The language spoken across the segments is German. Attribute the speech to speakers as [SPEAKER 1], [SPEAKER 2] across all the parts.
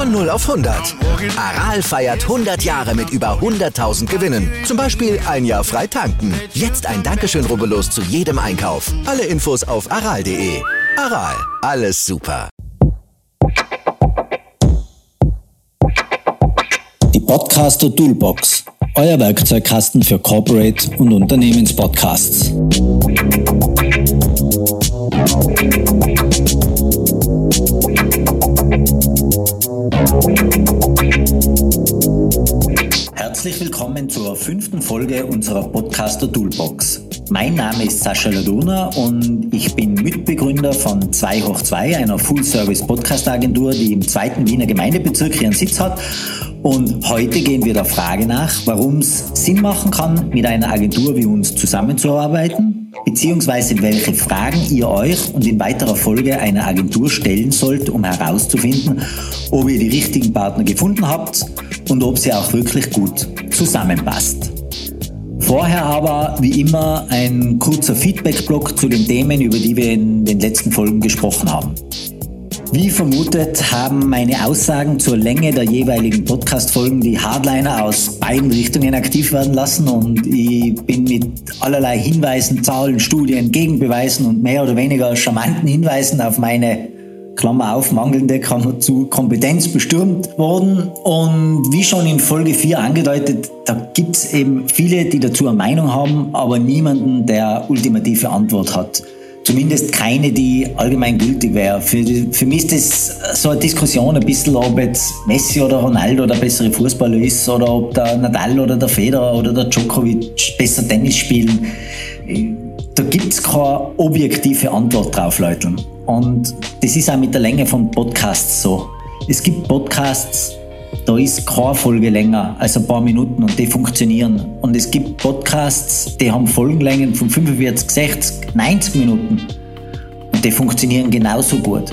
[SPEAKER 1] Von 0 auf 100. Aral feiert 100 Jahre mit über 100.000 Gewinnen. Zum Beispiel ein Jahr frei tanken. Jetzt ein Dankeschön, rubbellos zu jedem Einkauf. Alle Infos auf aral.de. Aral, alles super.
[SPEAKER 2] Die Podcaster Toolbox. Euer Werkzeugkasten für Corporate und Unternehmenspodcasts. Herzlich willkommen zur fünften Folge unserer Podcaster Toolbox. Mein Name ist Sascha Laduna und ich bin Mitbegründer von 2 hoch 2, einer Full-Service-Podcast-Agentur, die im zweiten Wiener Gemeindebezirk ihren Sitz hat. Und heute gehen wir der Frage nach, warum es Sinn machen kann, mit einer Agentur wie uns zusammenzuarbeiten beziehungsweise welche Fragen ihr euch und in weiterer Folge einer Agentur stellen sollt, um herauszufinden, ob ihr die richtigen Partner gefunden habt und ob sie auch wirklich gut zusammenpasst. Vorher aber wie immer ein kurzer Feedback-Block zu den Themen, über die wir in den letzten Folgen gesprochen haben. Wie vermutet haben meine Aussagen zur Länge der jeweiligen Podcast-Folgen die Hardliner aus beiden Richtungen aktiv werden lassen und ich bin mit allerlei Hinweisen, Zahlen, Studien, Gegenbeweisen und mehr oder weniger charmanten Hinweisen auf meine Klammer auf, mangelnde Klammer zu Kompetenz bestürmt worden. Und wie schon in Folge 4 angedeutet, da gibt es eben viele, die dazu eine Meinung haben, aber niemanden, der ultimative Antwort hat. Zumindest keine, die allgemein gültig wäre. Für, für mich ist das so eine Diskussion ein bisschen, ob jetzt Messi oder Ronaldo der bessere Fußballer ist oder ob der Nadal oder der Federer oder der Djokovic besser Tennis spielen. Da gibt es keine objektive Antwort drauf, Leute. Und das ist auch mit der Länge von Podcasts so. Es gibt Podcasts, da ist keine Folge länger als ein paar Minuten und die funktionieren. Und es gibt Podcasts, die haben Folgenlängen von 45, 60, 90 Minuten und die funktionieren genauso gut.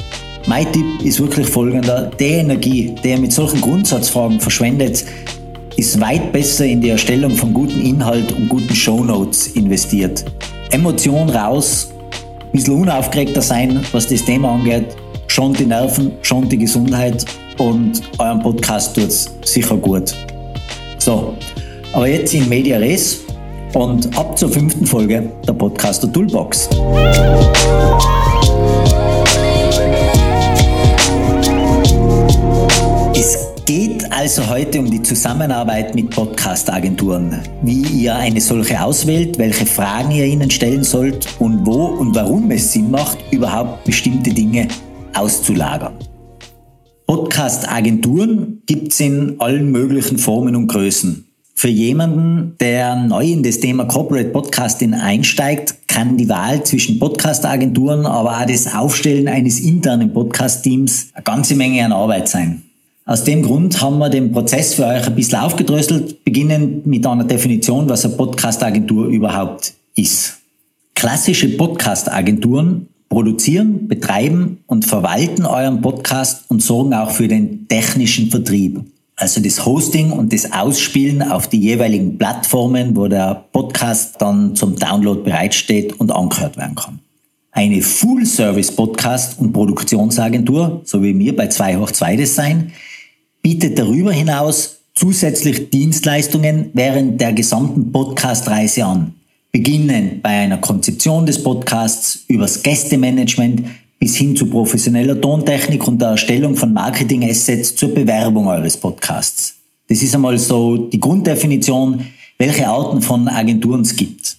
[SPEAKER 2] Mein Tipp ist wirklich folgender: Die Energie, die ihr mit solchen Grundsatzfragen verschwendet, ist weit besser in die Erstellung von gutem Inhalt und guten Shownotes investiert. Emotion raus, ein bisschen unaufgeregter sein, was das Thema angeht, schon die Nerven, schon die Gesundheit und eurem Podcast tut es sicher gut. So, aber jetzt in Media Res und ab zur fünften Folge der Podcaster Toolbox. Es geht also heute um die Zusammenarbeit mit Podcast-Agenturen, wie ihr eine solche auswählt, welche Fragen ihr ihnen stellen sollt und wo und warum es Sinn macht, überhaupt bestimmte Dinge auszulagern. Podcast-Agenturen gibt es in allen möglichen Formen und Größen. Für jemanden, der neu in das Thema Corporate Podcasting einsteigt, kann die Wahl zwischen Podcast-Agenturen, aber auch das Aufstellen eines internen Podcast-Teams eine ganze Menge an Arbeit sein. Aus dem Grund haben wir den Prozess für euch ein bisschen aufgedröselt, beginnend mit einer Definition, was eine Podcast-Agentur überhaupt ist. Klassische Podcast-Agenturen produzieren, betreiben und verwalten euren Podcast und sorgen auch für den technischen Vertrieb. Also das Hosting und das Ausspielen auf die jeweiligen Plattformen, wo der Podcast dann zum Download bereitsteht und angehört werden kann. Eine Full-Service-Podcast- und Produktionsagentur, so wie wir bei 2 hoch 2 Design, bietet darüber hinaus zusätzlich Dienstleistungen während der gesamten Podcast-Reise an beginnen bei einer Konzeption des Podcasts übers Gästemanagement bis hin zu professioneller Tontechnik und der Erstellung von Marketing-Assets zur Bewerbung eures Podcasts. Das ist einmal so die Grunddefinition, welche Arten von Agenturen es gibt.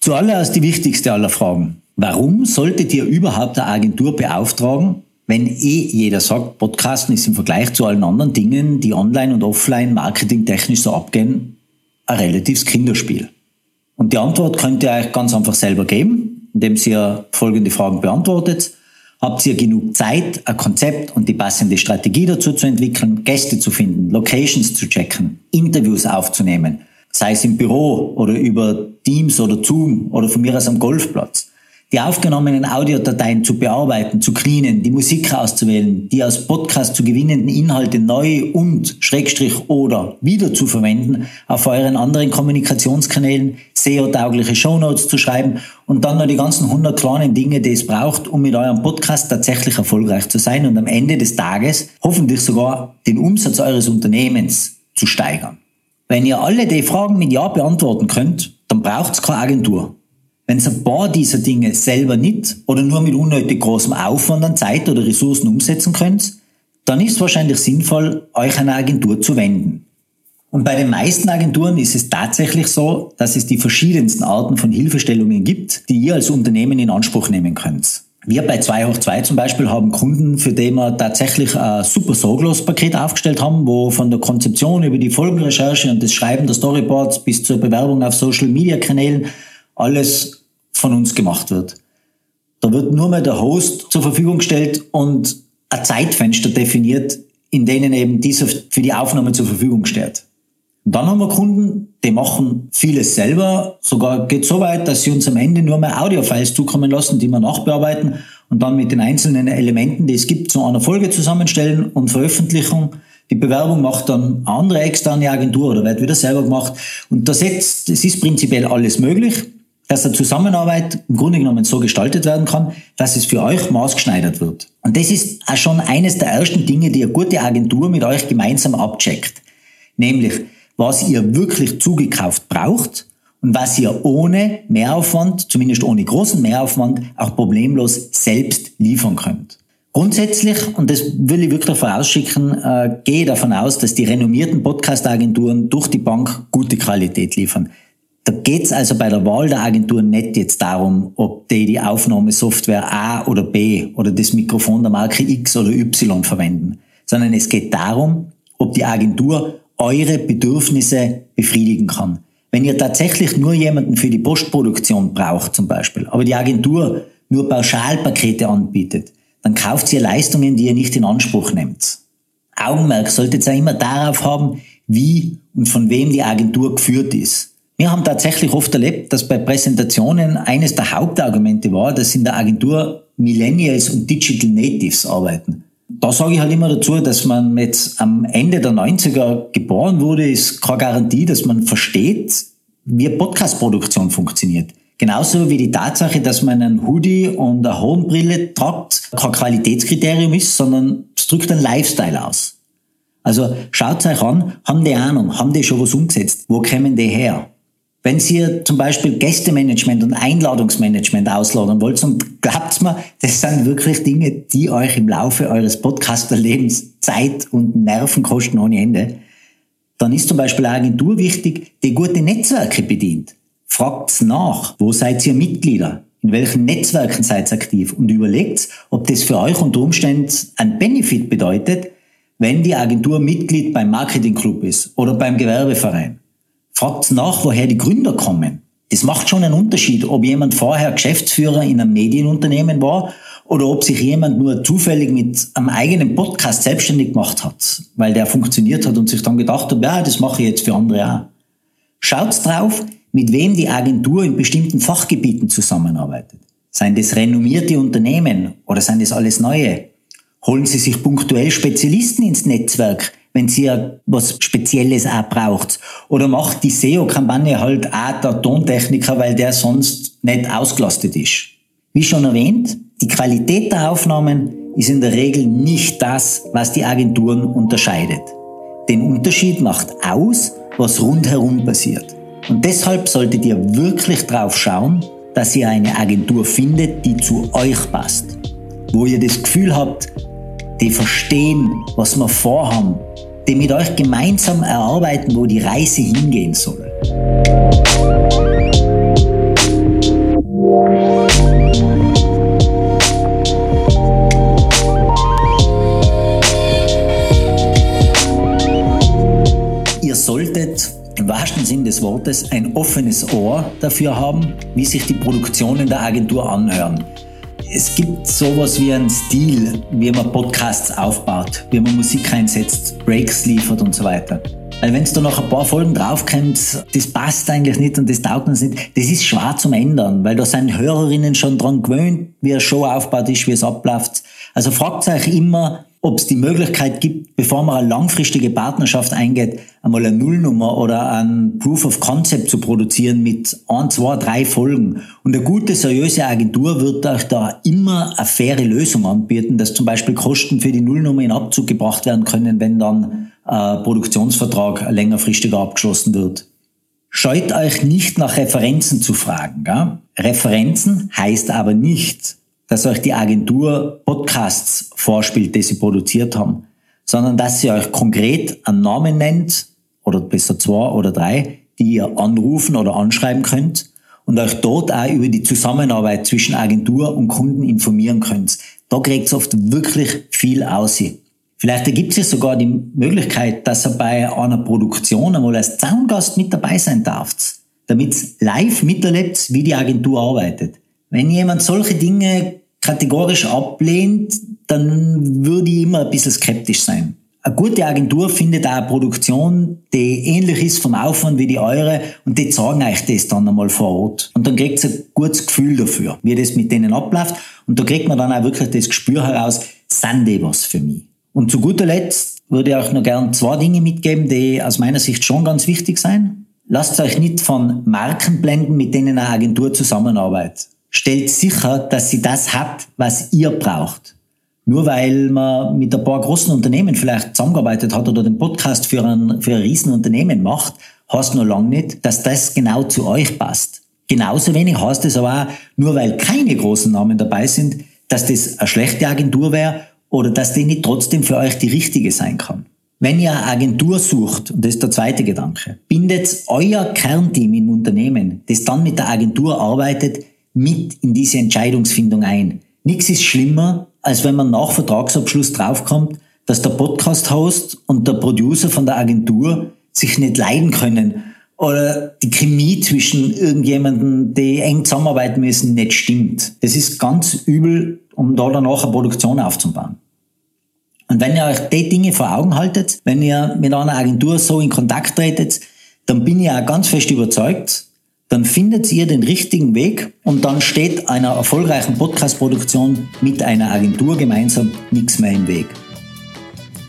[SPEAKER 2] Zuallererst die wichtigste aller Fragen. Warum solltet ihr überhaupt eine Agentur beauftragen, wenn eh jeder sagt, Podcasten ist im Vergleich zu allen anderen Dingen, die online und offline marketingtechnisch so abgehen, ein relatives Kinderspiel? Und die Antwort könnt ihr euch ganz einfach selber geben, indem ihr folgende Fragen beantwortet. Habt ihr genug Zeit, ein Konzept und die passende Strategie dazu zu entwickeln, Gäste zu finden, Locations zu checken, Interviews aufzunehmen, sei es im Büro oder über Teams oder Zoom oder von mir aus am Golfplatz? Die aufgenommenen Audiodateien zu bearbeiten, zu cleanen, die Musik auszuwählen, die aus Podcast zu gewinnenden Inhalte neu und Schrägstrich oder wieder zu verwenden, auf euren anderen Kommunikationskanälen SEO-taugliche Shownotes zu schreiben und dann noch die ganzen 100 kleinen Dinge, die es braucht, um mit eurem Podcast tatsächlich erfolgreich zu sein und am Ende des Tages hoffentlich sogar den Umsatz eures Unternehmens zu steigern. Wenn ihr alle die Fragen mit Ja beantworten könnt, dann braucht es keine Agentur. Wenn ihr ein paar dieser Dinge selber nicht oder nur mit unnötig großem Aufwand an Zeit oder Ressourcen umsetzen könnt, dann ist es wahrscheinlich sinnvoll, euch an eine Agentur zu wenden. Und bei den meisten Agenturen ist es tatsächlich so, dass es die verschiedensten Arten von Hilfestellungen gibt, die ihr als Unternehmen in Anspruch nehmen könnt. Wir bei 2 hoch 2 zum Beispiel haben Kunden, für die wir tatsächlich ein super Sorglos-Paket aufgestellt haben, wo von der Konzeption über die Folgenrecherche und das Schreiben der Storyboards bis zur Bewerbung auf Social-Media-Kanälen alles von uns gemacht wird. Da wird nur mehr der Host zur Verfügung gestellt und ein Zeitfenster definiert, in denen eben dieser für die Aufnahme zur Verfügung steht. Dann haben wir Kunden, die machen vieles selber, sogar geht so weit, dass sie uns am Ende nur mehr Audiofiles zukommen lassen, die wir nachbearbeiten und dann mit den einzelnen Elementen, die es gibt, zu einer Folge zusammenstellen und Veröffentlichung. Die Bewerbung macht dann eine andere externe Agentur oder wird wieder selber gemacht. Und das, jetzt, das ist prinzipiell alles möglich dass der Zusammenarbeit im Grunde genommen so gestaltet werden kann, dass es für euch maßgeschneidert wird. Und das ist auch schon eines der ersten Dinge, die eine gute Agentur mit euch gemeinsam abcheckt. Nämlich, was ihr wirklich zugekauft braucht und was ihr ohne Mehraufwand, zumindest ohne großen Mehraufwand, auch problemlos selbst liefern könnt. Grundsätzlich, und das will ich wirklich vorausschicken, äh, gehe davon aus, dass die renommierten Podcast-Agenturen durch die Bank gute Qualität liefern. Da geht's also bei der Wahl der Agentur nicht jetzt darum, ob die die Aufnahmesoftware A oder B oder das Mikrofon der Marke X oder Y verwenden, sondern es geht darum, ob die Agentur eure Bedürfnisse befriedigen kann. Wenn ihr tatsächlich nur jemanden für die Postproduktion braucht zum Beispiel, aber die Agentur nur Pauschalpakete anbietet, dann kauft ihr Leistungen, die ihr nicht in Anspruch nehmt. Augenmerk solltet ihr immer darauf haben, wie und von wem die Agentur geführt ist. Wir haben tatsächlich oft erlebt, dass bei Präsentationen eines der Hauptargumente war, dass in der Agentur Millennials und Digital Natives arbeiten. Da sage ich halt immer dazu, dass man jetzt am Ende der 90er geboren wurde, ist keine Garantie, dass man versteht, wie Podcast-Produktion funktioniert. Genauso wie die Tatsache, dass man einen Hoodie und eine Hornbrille tragt, kein Qualitätskriterium ist, sondern es drückt einen Lifestyle aus. Also schaut euch an, haben die Ahnung, haben die schon was umgesetzt, wo kommen die her? Wenn Sie zum Beispiel Gästemanagement und Einladungsmanagement ausladen wollt, und glaubt mir, das sind wirklich Dinge, die euch im Laufe eures Podcaster-Lebens Zeit und Nerven kosten ohne Ende, dann ist zum Beispiel eine Agentur wichtig, die gute Netzwerke bedient. Fragt's nach, wo seid ihr Mitglieder? In welchen Netzwerken seid ihr aktiv? Und überlegt, ob das für euch unter Umständen ein Benefit bedeutet, wenn die Agentur Mitglied beim Marketingclub ist oder beim Gewerbeverein. Fragt nach, woher die Gründer kommen. Das macht schon einen Unterschied, ob jemand vorher Geschäftsführer in einem Medienunternehmen war oder ob sich jemand nur zufällig mit einem eigenen Podcast selbstständig gemacht hat, weil der funktioniert hat und sich dann gedacht hat, ja, das mache ich jetzt für andere auch. Schaut drauf, mit wem die Agentur in bestimmten Fachgebieten zusammenarbeitet. Seien das renommierte Unternehmen oder seien das alles neue? Holen Sie sich punktuell Spezialisten ins Netzwerk, wenn sie ja was Spezielles auch braucht. Oder macht die SEO-Kampagne halt auch der Tontechniker, weil der sonst nicht ausgelastet ist. Wie schon erwähnt, die Qualität der Aufnahmen ist in der Regel nicht das, was die Agenturen unterscheidet. Den Unterschied macht aus, was rundherum passiert. Und deshalb solltet ihr wirklich drauf schauen, dass ihr eine Agentur findet, die zu euch passt. Wo ihr das Gefühl habt, die verstehen, was wir vorhaben die mit euch gemeinsam erarbeiten, wo die Reise hingehen soll. Ihr solltet im wahrsten Sinn des Wortes ein offenes Ohr dafür haben, wie sich die Produktionen der Agentur anhören. Es gibt sowas wie einen Stil, wie man Podcasts aufbaut, wie man Musik einsetzt, Breaks liefert und so weiter. Weil wenn du noch ein paar Folgen draufkommst, das passt eigentlich nicht und das taugt uns nicht, das ist schwer zum Ändern, weil da sind Hörerinnen schon dran gewöhnt, wie eine Show aufgebaut ist, wie es abläuft. Also fragt euch immer, ob es die Möglichkeit gibt, bevor man eine langfristige Partnerschaft eingeht, einmal eine Nullnummer oder ein Proof of Concept zu produzieren mit ein, zwei, drei Folgen. Und eine gute, seriöse Agentur wird euch da immer eine faire Lösung anbieten, dass zum Beispiel Kosten für die Nullnummer in Abzug gebracht werden können, wenn dann ein Produktionsvertrag längerfristiger abgeschlossen wird. Scheut euch nicht nach Referenzen zu fragen. Gell? Referenzen heißt aber nicht, dass euch die Agentur Podcasts vorspielt, die sie produziert haben, sondern dass sie euch konkret einen Namen nennt, oder besser zwei oder drei, die ihr anrufen oder anschreiben könnt und euch dort auch über die Zusammenarbeit zwischen Agentur und Kunden informieren könnt. Da kriegt oft wirklich viel aus. Vielleicht ergibt sich sogar die Möglichkeit, dass ihr bei einer Produktion einmal als Zaungast mit dabei sein darf, damit live miterlebt, wie die Agentur arbeitet. Wenn jemand solche Dinge kategorisch ablehnt, dann würde ich immer ein bisschen skeptisch sein. Eine gute Agentur findet auch eine Produktion, die ähnlich ist vom Aufwand wie die eure und die sagen euch das dann einmal vor Ort. Und dann kriegt ihr ein gutes Gefühl dafür, wie das mit denen abläuft. Und da kriegt man dann auch wirklich das Gespür heraus, sind die was für mich? Und zu guter Letzt würde ich euch noch gern zwei Dinge mitgeben, die aus meiner Sicht schon ganz wichtig sein. Lasst euch nicht von Marken blenden, mit denen eine Agentur zusammenarbeitet stellt sicher, dass sie das hat, was ihr braucht. Nur weil man mit ein paar großen Unternehmen vielleicht zusammengearbeitet hat oder den Podcast für ein, für ein Riesenunternehmen macht, heißt noch lange nicht, dass das genau zu euch passt. Genauso wenig heißt es aber auch, nur weil keine großen Namen dabei sind, dass das eine schlechte Agentur wäre oder dass die nicht trotzdem für euch die richtige sein kann. Wenn ihr eine Agentur sucht, und das ist der zweite Gedanke, bindet euer Kernteam im Unternehmen, das dann mit der Agentur arbeitet, mit in diese Entscheidungsfindung ein. Nichts ist schlimmer, als wenn man nach Vertragsabschluss draufkommt, dass der Podcast-Host und der Producer von der Agentur sich nicht leiden können oder die Chemie zwischen irgendjemanden, die eng zusammenarbeiten müssen, nicht stimmt. Das ist ganz übel, um da danach eine Produktion aufzubauen. Und wenn ihr euch die Dinge vor Augen haltet, wenn ihr mit einer Agentur so in Kontakt tretet, dann bin ich auch ganz fest überzeugt, dann findet ihr den richtigen Weg und dann steht einer erfolgreichen Podcast-Produktion mit einer Agentur gemeinsam nichts mehr im Weg.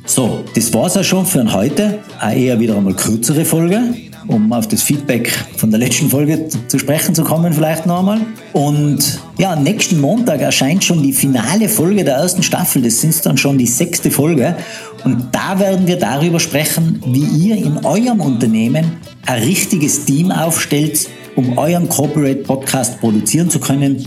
[SPEAKER 2] So, das war's auch schon für heute. Eine eher wieder einmal kürzere Folge, um auf das Feedback von der letzten Folge zu sprechen zu kommen, vielleicht noch einmal. Und ja, nächsten Montag erscheint schon die finale Folge der ersten Staffel. Das sind dann schon die sechste Folge. Und da werden wir darüber sprechen, wie ihr in eurem Unternehmen ein richtiges Team aufstellt, um euren Corporate Podcast produzieren zu können,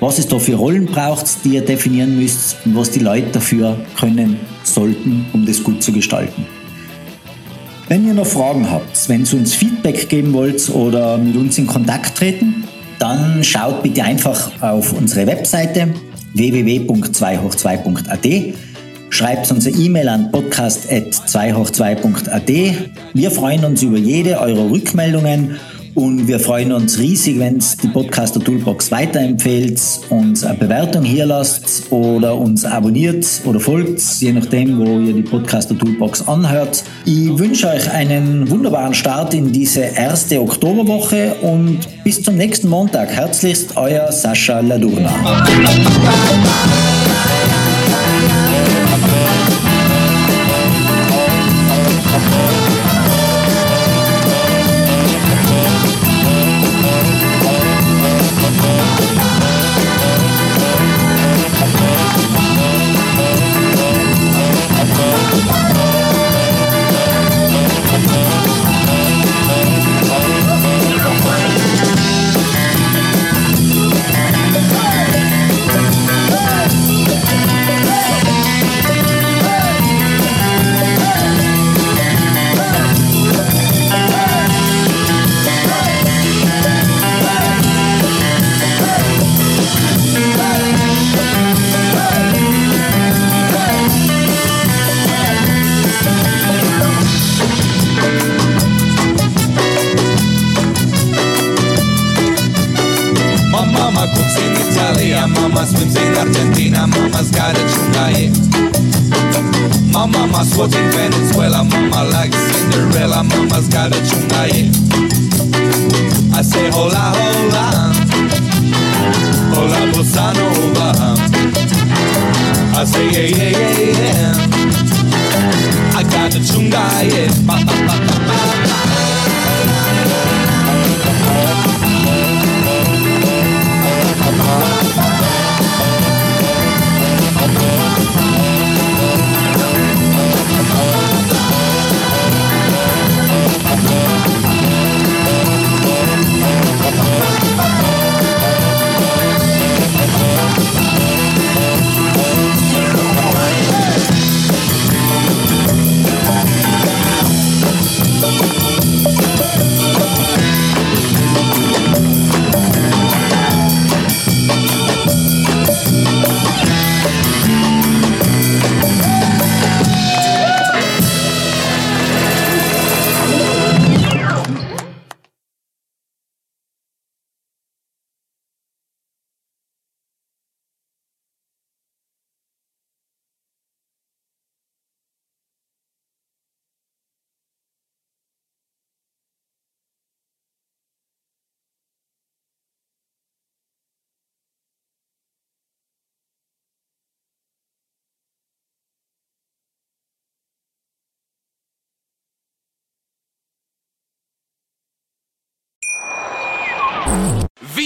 [SPEAKER 2] was es da für Rollen braucht, die ihr definieren müsst und was die Leute dafür können sollten, um das gut zu gestalten. Wenn ihr noch Fragen habt, wenn ihr uns Feedback geben wollt oder mit uns in Kontakt treten, dann schaut bitte einfach auf unsere Webseite www.2hoch2.at Schreibt uns eine E-Mail an podcast.2hoch2.at. Wir freuen uns über jede eurer Rückmeldungen und wir freuen uns riesig, wenn es die Podcaster Toolbox weiterempfehlt, uns eine Bewertung hier lasst oder uns abonniert oder folgt, je nachdem, wo ihr die Podcaster Toolbox anhört. Ich wünsche euch einen wunderbaren Start in diese erste Oktoberwoche und bis zum nächsten Montag. Herzlichst euer Sascha Ladurna.
[SPEAKER 3] Mama cooks in Italia, Mama swims in Argentina, Mama's got a chungaye. My mama's watching Venezuela, Mama likes Cinderella, Mama's got a chungaye. I say hola hola, hola bossa nova. I say yeah yeah yeah yeah, I got a chungaye. Ba, ba, ba, ba, ba.